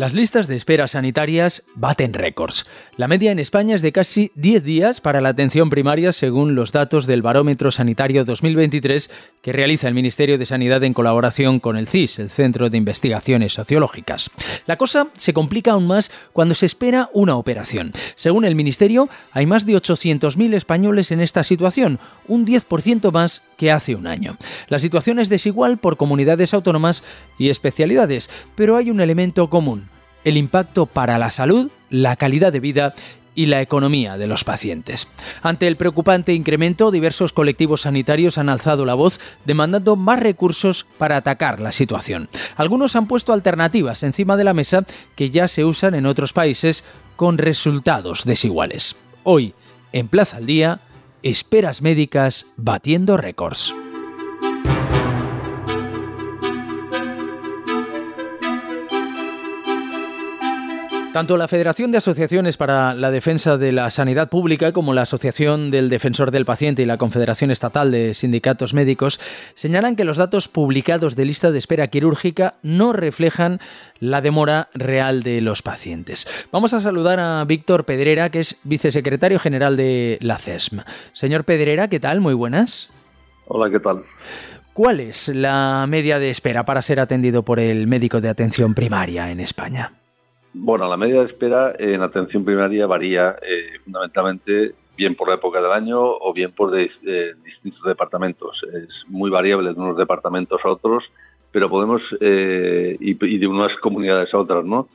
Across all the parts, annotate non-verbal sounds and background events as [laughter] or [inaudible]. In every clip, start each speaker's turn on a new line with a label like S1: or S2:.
S1: Las listas de espera sanitarias baten récords. La media en España es de casi 10 días para la atención primaria según los datos del Barómetro Sanitario 2023 que realiza el Ministerio de Sanidad en colaboración con el CIS, el Centro de Investigaciones Sociológicas. La cosa se complica aún más cuando se espera una operación. Según el Ministerio, hay más de 800.000 españoles en esta situación, un 10% más que hace un año. La situación es desigual por comunidades autónomas y especialidades, pero hay un elemento común el impacto para la salud, la calidad de vida y la economía de los pacientes. Ante el preocupante incremento, diversos colectivos sanitarios han alzado la voz demandando más recursos para atacar la situación. Algunos han puesto alternativas encima de la mesa que ya se usan en otros países con resultados desiguales. Hoy, en Plaza al Día, esperas médicas batiendo récords. Tanto la Federación de Asociaciones para la Defensa de la Sanidad Pública como la Asociación del Defensor del Paciente y la Confederación Estatal de Sindicatos Médicos señalan que los datos publicados de lista de espera quirúrgica no reflejan la demora real de los pacientes. Vamos a saludar a Víctor Pedrera, que es vicesecretario general de la CESM. Señor Pedrera, ¿qué tal? Muy buenas.
S2: Hola, ¿qué tal?
S1: ¿Cuál es la media de espera para ser atendido por el médico de atención primaria en España?
S2: Bueno, la media de espera en atención primaria varía eh, fundamentalmente bien por la época del año o bien por de, distintos departamentos. Es muy variable de unos departamentos a otros, pero podemos, eh, y, de unas comunidades a otras, ¿no?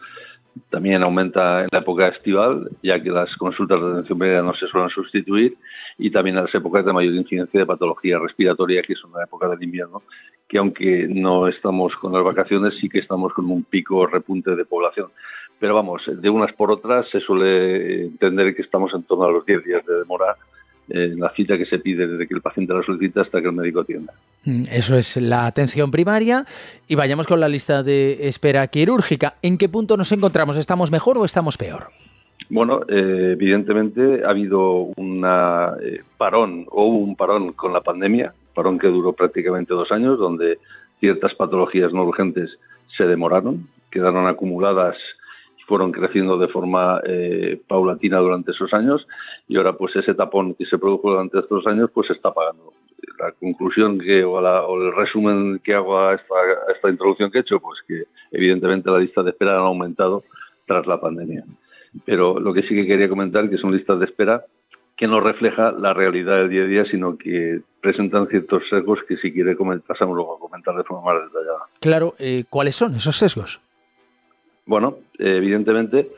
S2: También aumenta en la época estival, ya que las consultas de atención primaria no se suelen sustituir, y también en las épocas de mayor incidencia de patología respiratoria, que son la época del invierno, que aunque no estamos con las vacaciones, sí que estamos con un pico repunte de población. Pero vamos, de unas por otras se suele entender que estamos en torno a los 10 días de demora en la cita que se pide desde que el paciente la solicita hasta que el médico atienda.
S1: Mm, eso es la atención primaria. Y vayamos con la lista de espera quirúrgica. ¿En qué punto nos encontramos? ¿Estamos mejor o estamos peor?
S2: Bueno, eh, evidentemente ha habido un eh, parón o hubo un parón con la pandemia, parón que duró prácticamente dos años, donde ciertas patologías no urgentes se demoraron, quedaron acumuladas fueron creciendo de forma eh, paulatina durante esos años y ahora pues ese tapón que se produjo durante estos años pues se está pagando. La conclusión que o, el resumen que hago a esta, esta introducción que he hecho pues que evidentemente la lista de espera han aumentado tras la pandemia. Pero lo que sí que quería comentar que son listas de espera que no refleja la realidad del día a día, sino que presentan ciertos sesgos que si quiere pasamos luego a comentar de forma más detallada.
S1: Claro, eh, ¿cuáles son esos sesgos?
S2: Bueno, eh, evidentemente,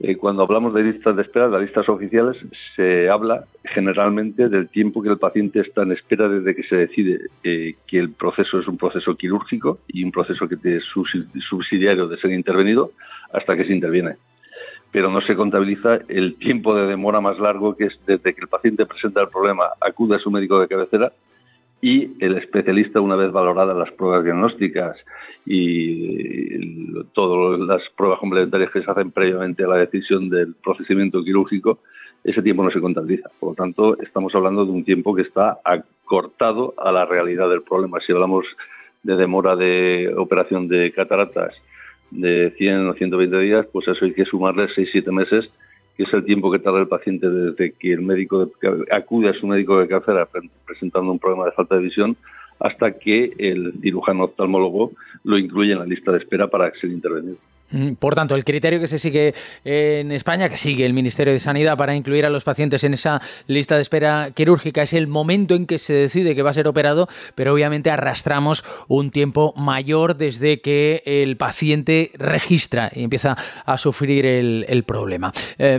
S2: eh, cuando hablamos de listas de espera, de listas oficiales, se habla generalmente del tiempo que el paciente está en espera desde que se decide eh, que el proceso es un proceso quirúrgico y un proceso que es subsidiario de ser intervenido hasta que se interviene. Pero no se contabiliza el tiempo de demora más largo que es desde que el paciente presenta el problema, acude a su médico de cabecera y el especialista, una vez valoradas las pruebas diagnósticas y todas las pruebas complementarias que se hacen previamente a la decisión del procedimiento quirúrgico, ese tiempo no se contabiliza. Por lo tanto, estamos hablando de un tiempo que está acortado a la realidad del problema. Si hablamos de demora de operación de cataratas de 100 o 120 días, pues eso hay que sumarle 6-7 meses que es el tiempo que tarda el paciente desde que el médico acude a su médico de cabecera presentando un problema de falta de visión hasta que el cirujano oftalmólogo lo incluye en la lista de espera para ser intervenido.
S1: Mm, por tanto, el criterio que se sigue en España, que sigue el Ministerio de Sanidad para incluir a los pacientes en esa lista de espera quirúrgica, es el momento en que se decide que va a ser operado, pero obviamente arrastramos un tiempo mayor desde que el paciente registra y empieza a sufrir el, problema. Eh,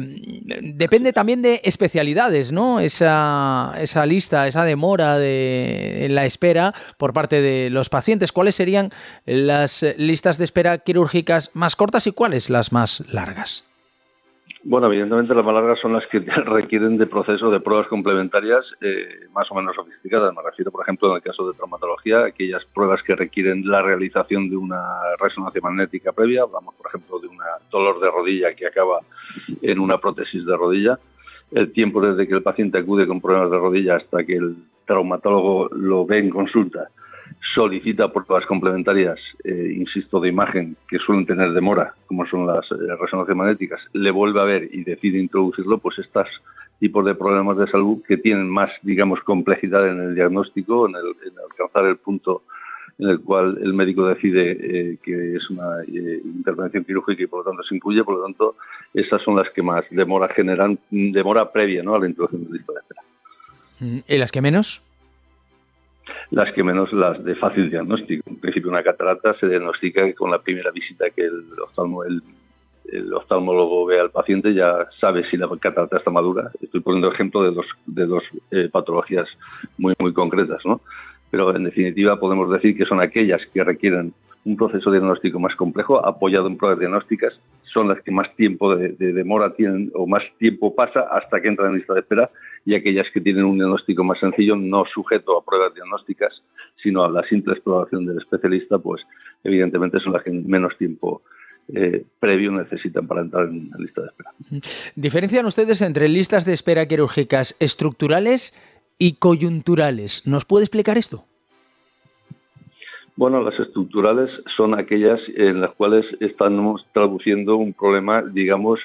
S1: depende también de especialidades, ¿no? Esa, esa lista, esa demora de la espera por parte de los pacientes. ¿Cuáles serían las listas de espera quirúrgicas más cortas y cuáles las más largas?
S2: Bueno, evidentemente las más largas son las que [laughs] requieren de proceso de pruebas complementarias eh, más o menos sofisticadas. Me refiero, por ejemplo, en el caso de traumatología, aquellas pruebas que requieren la realización de una resonancia magnética previa. Hablamos, por ejemplo, de un dolor de rodilla que acaba en una prótesis de rodilla. El tiempo desde que el paciente acude con problemas de rodilla hasta que el traumatólogo lo ve en consulta solicita pruebas complementarias, eh, insisto, de imagen, que suelen tener demora, como son las eh, resonancias magnéticas, le vuelve a ver y decide introducirlo, pues estos tipos de problemas de salud que tienen más, digamos, complejidad en el diagnóstico, en, el, alcanzar el punto en el cual el médico decide eh, que es una intervención quirúrgica y por lo tanto se incluye, por lo tanto, esas son las que más demora generan, demora previa ¿no? a la introducción del lista de espera.
S1: Mm, ¿Y las que menos?
S2: Las que menos las de fácil diagnóstico. En principio, una catarata se diagnostica con la primera visita que el, el, oftalmólogo ve al paciente, ya sabe si la catarata está madura. Estoy poniendo ejemplo de dos, de dos eh, patologías muy, muy concretas, ¿no? Pero en definitiva podemos decir que son aquellas que requieren un proceso diagnóstico más complejo, apoyado en pruebas diagnósticas, son las que más tiempo de, demora tienen o más tiempo pasa hasta que entran en lista de espera y aquellas que tienen un diagnóstico más sencillo, no sujeto a pruebas diagnósticas, sino a la simple exploración del especialista, pues evidentemente son las que menos tiempo eh, previo necesitan para entrar en la lista de espera.
S1: ¿Diferencian ustedes entre listas de espera quirúrgicas estructurales y coyunturales? ¿Nos puede explicar esto?
S2: Bueno, las estructurales son aquellas en las cuales estamos traduciendo un problema, digamos,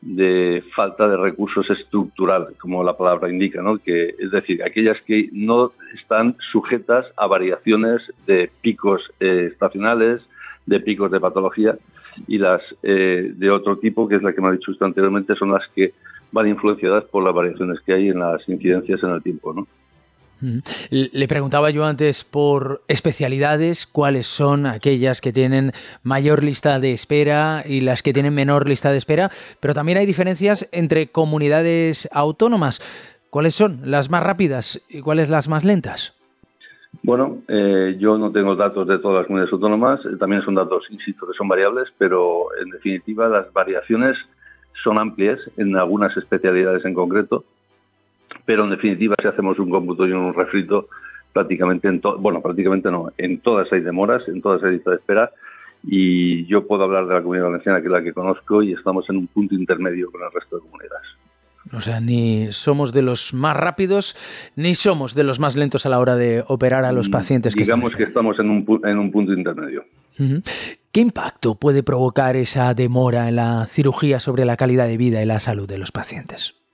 S2: de falta de recursos estructural, como la palabra indica, ¿no? Que es decir, aquellas que no están sujetas a variaciones de picos eh, estacionales, de picos de patología, y las eh, de otro tipo, que es la que me ha dicho usted anteriormente, son las que van influenciadas por las variaciones que hay en las incidencias en el tiempo, ¿no?
S1: Le preguntaba yo antes por especialidades, cuáles son aquellas que tienen mayor lista de espera y las que tienen menor lista de espera, pero también hay diferencias entre comunidades autónomas. ¿Cuáles son las más rápidas y cuáles las más lentas?
S2: Bueno, eh, yo no tengo datos de todas las comunidades autónomas, eh, también son datos, insisto, que son variables, pero en definitiva las variaciones son amplias en algunas especialidades en concreto pero en definitiva si hacemos un cómputo y un refrito, prácticamente en bueno, prácticamente no, en todas hay demoras, en todas hay listas de espera y yo puedo hablar de la comunidad valenciana que es la que conozco y estamos en un punto intermedio con el resto de comunidades.
S1: O sea, ni somos de los más rápidos ni somos de los más lentos a la hora de operar a los mm, pacientes
S2: que Digamos que estamos en un, en un punto intermedio.
S1: ¿Qué impacto puede provocar esa demora en la cirugía sobre la calidad de vida y la salud de los pacientes?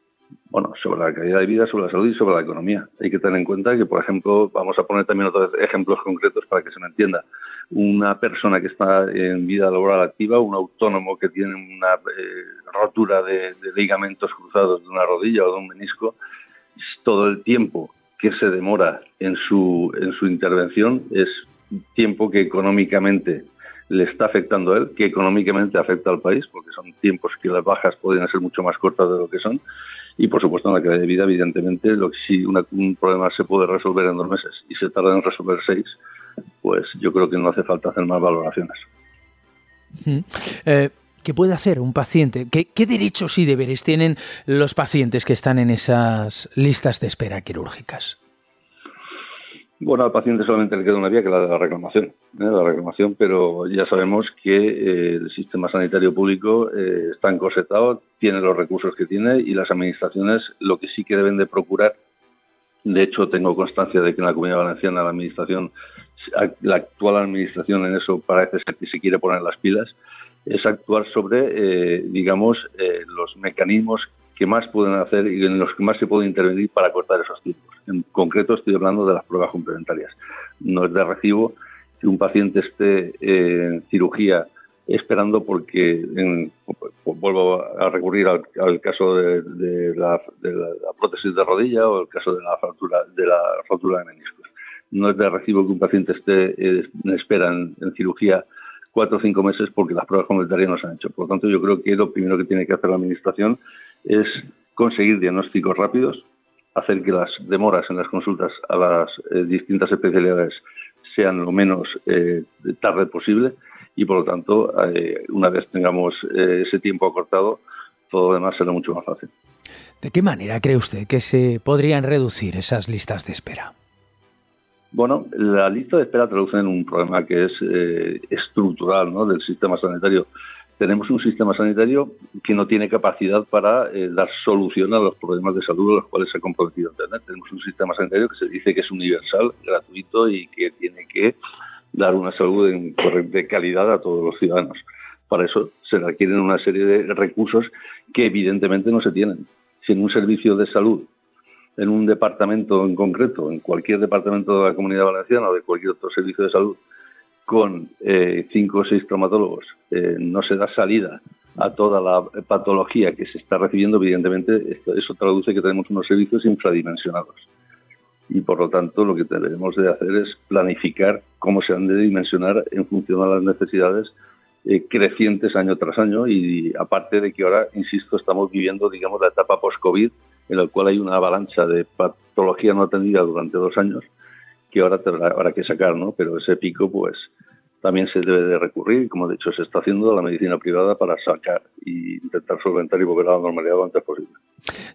S2: Bueno, sobre la calidad de vida, sobre la salud y sobre la economía. Hay que tener en cuenta que, por ejemplo, vamos a poner también otros ejemplos concretos para que se me entienda. Una persona que está en vida laboral activa, un autónomo que tiene una eh, rotura de, ligamentos cruzados de una rodilla o de un menisco, todo el tiempo que se demora en su, en su intervención es tiempo que económicamente le está afectando a él, que económicamente afecta al país, porque son tiempos que las bajas podrían ser mucho más cortas de lo que son, y por supuesto en la calidad de vida, evidentemente, lo un problema se puede resolver en dos meses y se tarda en resolver seis, pues yo creo que no hace falta hacer más valoraciones.
S1: Eh, ¿Qué puede hacer un paciente? ¿Qué, ¿Qué, derechos y deberes tienen los pacientes que están en esas listas de espera quirúrgicas?
S2: Bueno, al paciente solamente le queda una vía que la de la reclamación, ¿eh? la reclamación, pero ya sabemos que eh, el sistema sanitario público eh, está encorsetado, tiene los recursos que tiene y las administraciones lo que sí que deben de procurar, de hecho tengo constancia de que en la Comunidad Valenciana la administración, la actual administración en eso parece ser que se quiere poner las pilas, es actuar sobre, digamos, los mecanismos que más pueden hacer y en los que más se puede intervenir para cortar esos tiempos. En concreto estoy hablando de las pruebas complementarias. No es de recibo que un paciente esté en cirugía esperando porque vuelvo a recurrir al, caso de, la, prótesis de rodilla o el caso de la fractura de la fractura de meniscos. No es de recibo que un paciente esté en espera en, en cirugía cuatro o cinco meses porque las pruebas complementarias no se han hecho. Por lo tanto, yo creo que lo primero que tiene que hacer la Administración es conseguir diagnósticos rápidos, hacer que las demoras en las consultas a las eh, distintas especialidades sean lo menos eh, tarde posible y, por lo tanto, eh, una vez tengamos ese tiempo acortado, todo lo demás será mucho más fácil.
S1: ¿De qué manera cree usted que se podrían reducir esas listas de espera?
S2: Bueno, la lista de espera traduce en un problema que es estructural ¿no? del sistema sanitario tenemos un sistema sanitario que no tiene capacidad para eh, dar solución a los problemas de salud a los cuales se ha comprometido Internet. Tenemos un sistema sanitario que se dice que es universal, gratuito y que tiene que dar una salud de calidad a todos los ciudadanos. Para eso se requieren una serie de recursos que evidentemente no se tienen. Si en un servicio de salud, en un departamento en concreto, en cualquier departamento de la comunidad valenciana o de cualquier otro servicio de salud, con eh, cinco o seis traumatólogos. Eh, no se da salida a toda la patología que se está recibiendo, evidentemente eso traduce que tenemos unos servicios infradimensionados. Y por lo tanto lo que tenemos de hacer es planificar cómo se han de dimensionar en función de las necesidades eh, crecientes año tras año. Y aparte de que ahora, insisto, estamos viviendo, digamos, la etapa post-COVID en la cual hay una avalancha de patología no atendida durante dos años que ahora habrá que sacar, ¿no? Pero ese pico, pues, también se debe de recurrir, como de hecho se está haciendo, a la medicina privada para sacar e intentar solventar y volver a la normalidad lo antes posible.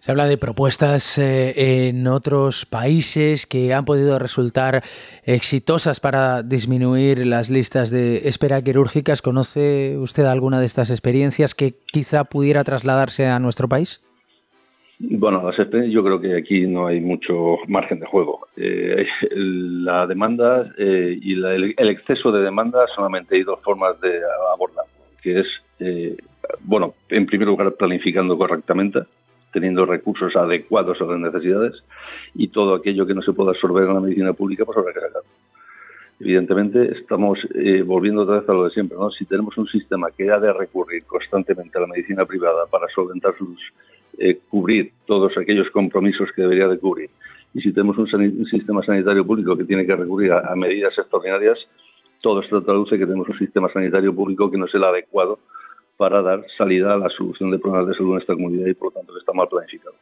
S1: Se habla de propuestas eh, en otros países que han podido resultar exitosas para disminuir las listas de espera quirúrgicas. ¿Conoce usted alguna de estas experiencias que quizá pudiera trasladarse a nuestro país?
S2: Bueno, yo creo que aquí no hay mucho margen de juego. Eh, la demanda eh, y el, exceso de demanda solamente hay dos formas de abordarlo, que es, eh, bueno, en primer lugar planificando correctamente, teniendo recursos adecuados a las necesidades y todo aquello que no se pueda absorber en la medicina pública, pues habrá que sacarlo. Evidentemente estamos volviendo otra vez a lo de siempre, ¿no? Si tenemos un sistema que ha de recurrir constantemente a la medicina privada para solventar sus eh, cubrir todos aquellos compromisos que debería de cubrir. Y si tenemos un, sistema sanitario público que tiene que recurrir a, medidas extraordinarias, todo esto traduce que tenemos un sistema sanitario público que no es el adecuado para dar salida a la solución de problemas de salud en esta comunidad y por lo tanto está mal planificado.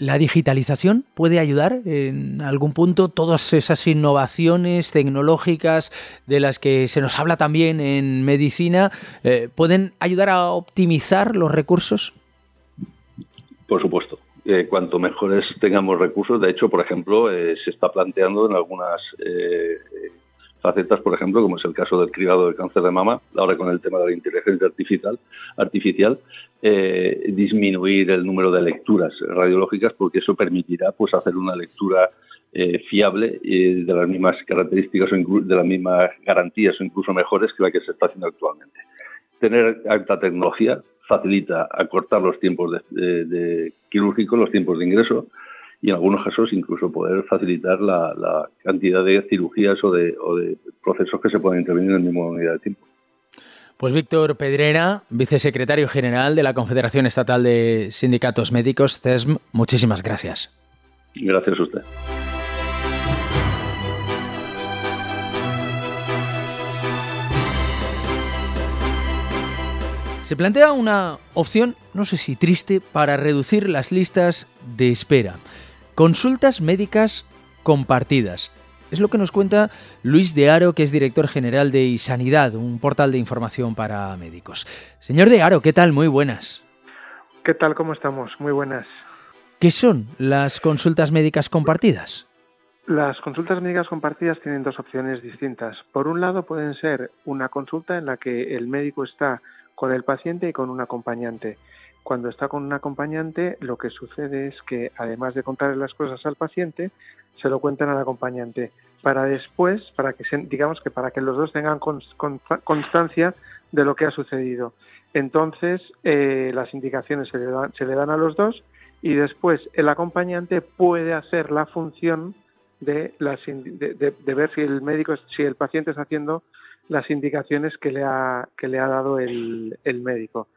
S1: ¿La digitalización puede ayudar en algún punto? Todas esas innovaciones tecnológicas de las que se nos habla también en medicina, eh, ¿pueden ayudar a optimizar los recursos?
S2: Por supuesto. Eh, cuanto mejores tengamos recursos, de hecho, por ejemplo, eh, se está planteando en algunas facetas, por ejemplo, como es el caso del cribado del cáncer de mama, ahora con el tema de la inteligencia artificial, artificial disminuir el número de lecturas radiológicas, porque eso permitirá pues hacer una lectura fiable de las mismas características o de las mismas garantías o incluso mejores que la que se está haciendo actualmente. Tener alta tecnología facilita acortar los tiempos de, quirúrgicos, los tiempos de ingreso y en algunos casos incluso poder facilitar la, cantidad de cirugías o de, procesos que se pueden intervenir en el mismo unidad de tiempo.
S1: Pues Víctor Pedrera, vicesecretario general de la Confederación Estatal de Sindicatos Médicos, CESM, muchísimas gracias.
S2: Gracias a usted.
S1: Se plantea una opción, no sé si triste, para reducir las listas de espera. Consultas médicas compartidas. Es lo que nos cuenta Luis de Aro, que es director general de Isanidad, un portal de información para médicos. Señor de Aro, ¿qué tal? Muy buenas.
S3: ¿Qué tal? ¿Cómo estamos? Muy buenas.
S1: ¿Qué son las consultas médicas compartidas?
S3: Las consultas médicas compartidas tienen dos opciones distintas. Por un lado, pueden ser una consulta en la que el médico está con el paciente y con un acompañante. Cuando está con un acompañante, lo que sucede es que, además de contarle las cosas al paciente, se lo cuentan al acompañante para después, para que digamos que para que los dos tengan constancia de lo que ha sucedido. Entonces, eh, las indicaciones se le, dan, se le dan a los dos y después el acompañante puede hacer la función de, de, ver si el médico, si el paciente está haciendo las indicaciones que le ha, que le ha dado el, el médico.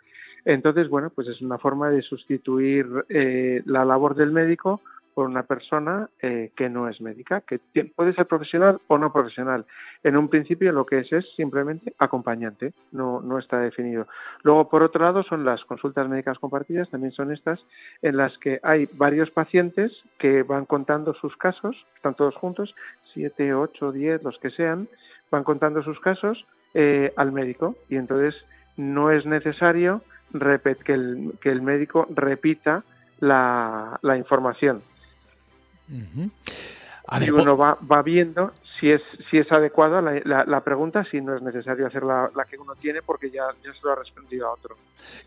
S3: Entonces, bueno, pues es una forma de sustituir eh, la labor del médico por una persona eh, que no es médica, que puede ser profesional o no profesional. En un principio lo que es es simplemente acompañante, no, no está definido. Luego, por otro lado, son las consultas médicas compartidas, también son estas, en las que hay varios pacientes que van contando sus casos, están todos juntos, siete, ocho, diez, los que sean, van contando sus casos eh, al médico y entonces no es necesario que el, que el médico repita la, información. y uno va, va viendo si es, si es adecuada la, pregunta, si no es necesario hacer la, que uno tiene porque ya, ya, se lo ha respondido a otro.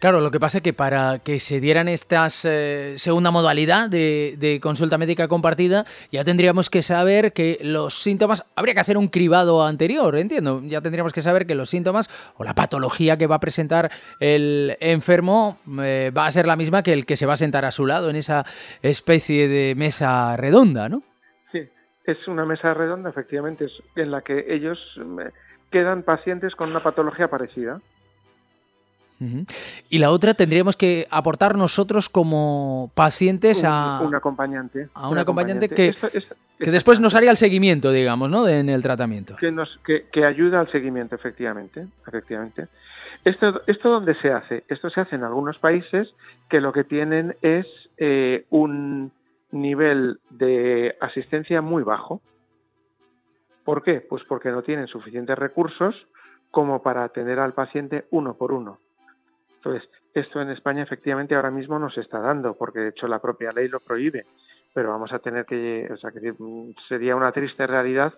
S1: Claro, lo que pasa es que para que se dieran estas eh, segunda modalidad de, consulta médica compartida, ya tendríamos que saber que los síntomas, habría que hacer un cribado anterior, entiendo, ya tendríamos que saber que los síntomas o la patología que va a presentar el enfermo eh, va a ser la misma que el que se va a sentar a su lado en esa especie de mesa redonda, ¿no?
S3: Es una mesa redonda, efectivamente, en la que ellos quedan pacientes con una patología parecida.
S1: Y la otra tendríamos que aportar nosotros como pacientes a
S3: un acompañante,
S1: a un, acompañante, que, que después nos haría el seguimiento, digamos, ¿no? en el tratamiento.
S3: Que nos que, que, ayuda al seguimiento, efectivamente, efectivamente. Esto esto dónde se hace. Esto se hace en algunos países que lo que tienen es eh, un nivel de asistencia muy bajo. ¿Por qué? Pues porque no tienen suficientes recursos como para atender al paciente uno por uno. Entonces, esto en España efectivamente ahora mismo no se está dando, porque de hecho la propia ley lo prohíbe, pero vamos a tener que, o sea, que sería una triste realidad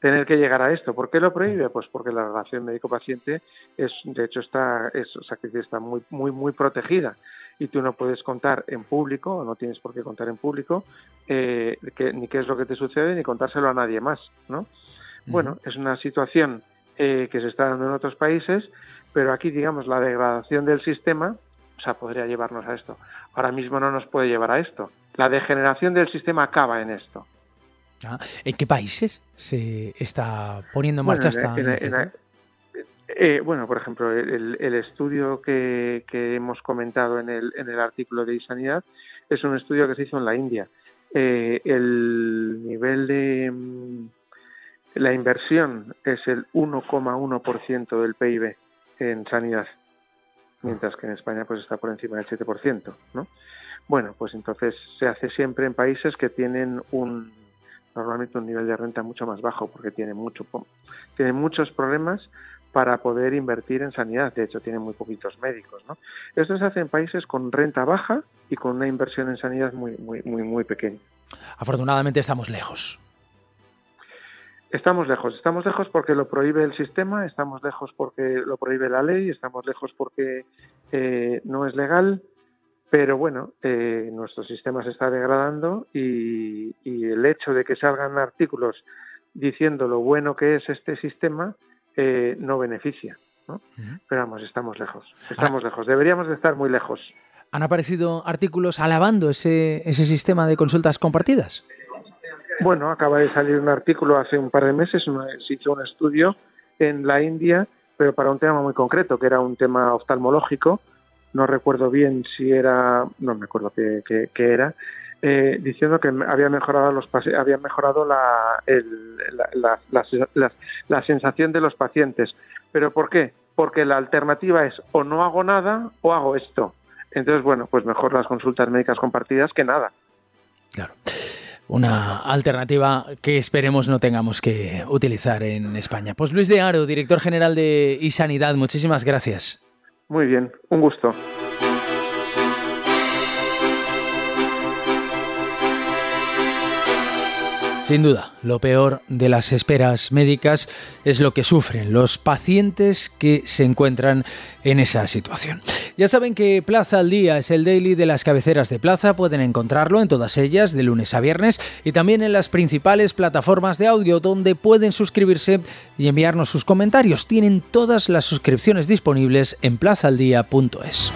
S3: tener que llegar a esto. ¿Por qué lo prohíbe? Pues porque la relación médico-paciente es, de hecho, está, es, o sea, que está muy, muy, muy protegida y tú no puedes contar en público, o no tienes por qué contar en público, eh, ni qué es lo que te sucede, ni contárselo a nadie más, ¿no? Bueno, es una situación eh, que se está dando en otros países, pero aquí, digamos, la degradación del sistema, o sea, podría llevarnos a esto. Ahora mismo no nos puede llevar a esto. La degeneración del sistema acaba en esto.
S1: Ah, ¿En qué países se está poniendo en marcha esta
S3: eh, bueno, por ejemplo, el, estudio que, hemos comentado en el, en el artículo de Isanidad es un estudio que se hizo en la India. Eh, el nivel de mm, la inversión es el 1,1% del PIB en sanidad, mientras que en España pues está por encima del 7%, ¿no? Bueno, pues entonces se hace siempre en países que tienen un normalmente un nivel de renta mucho más bajo porque tienen mucho tienen muchos problemas para poder invertir en sanidad. De hecho, tienen muy poquitos médicos. ¿no? Esto se hace en países con renta baja y con una inversión en sanidad muy, muy, muy, muy pequeña.
S1: Afortunadamente estamos lejos.
S3: Estamos lejos, estamos lejos porque lo prohíbe el sistema, estamos lejos porque lo prohíbe la ley, estamos lejos porque eh, no es legal, pero bueno, eh, nuestro sistema se está degradando y, y el hecho de que salgan artículos diciendo lo bueno que es este sistema, eh, no beneficia. ¿no? Pero vamos, estamos lejos, estamos lejos, deberíamos de estar muy lejos.
S1: ¿Han aparecido artículos alabando ese, ese sistema de consultas compartidas?
S3: Bueno, acaba de salir un artículo hace un par de meses, se hizo un estudio en la India, pero para un tema muy concreto, que era un tema oftalmológico, no recuerdo bien si era, no me acuerdo qué, era, eh, diciendo que había mejorado los había mejorado la, la, sensación de los pacientes. ¿Pero por qué? Porque la alternativa es o no hago nada o hago esto. Entonces, bueno, pues mejor las consultas médicas compartidas que nada.
S1: Claro. Una alternativa que esperemos no tengamos que utilizar en España. Pues Luis de Aro, director general de iSanidad, muchísimas gracias.
S3: Muy bien, un gusto.
S1: Sin duda, lo peor de las esperas médicas es lo que sufren los pacientes que se encuentran en esa situación. Ya saben que Plaza al Día es el daily de las cabeceras de Plaza, pueden encontrarlo en todas ellas de lunes a viernes y también en las principales plataformas de audio donde pueden suscribirse y enviarnos sus comentarios. Tienen todas las suscripciones disponibles en plazaldía.es.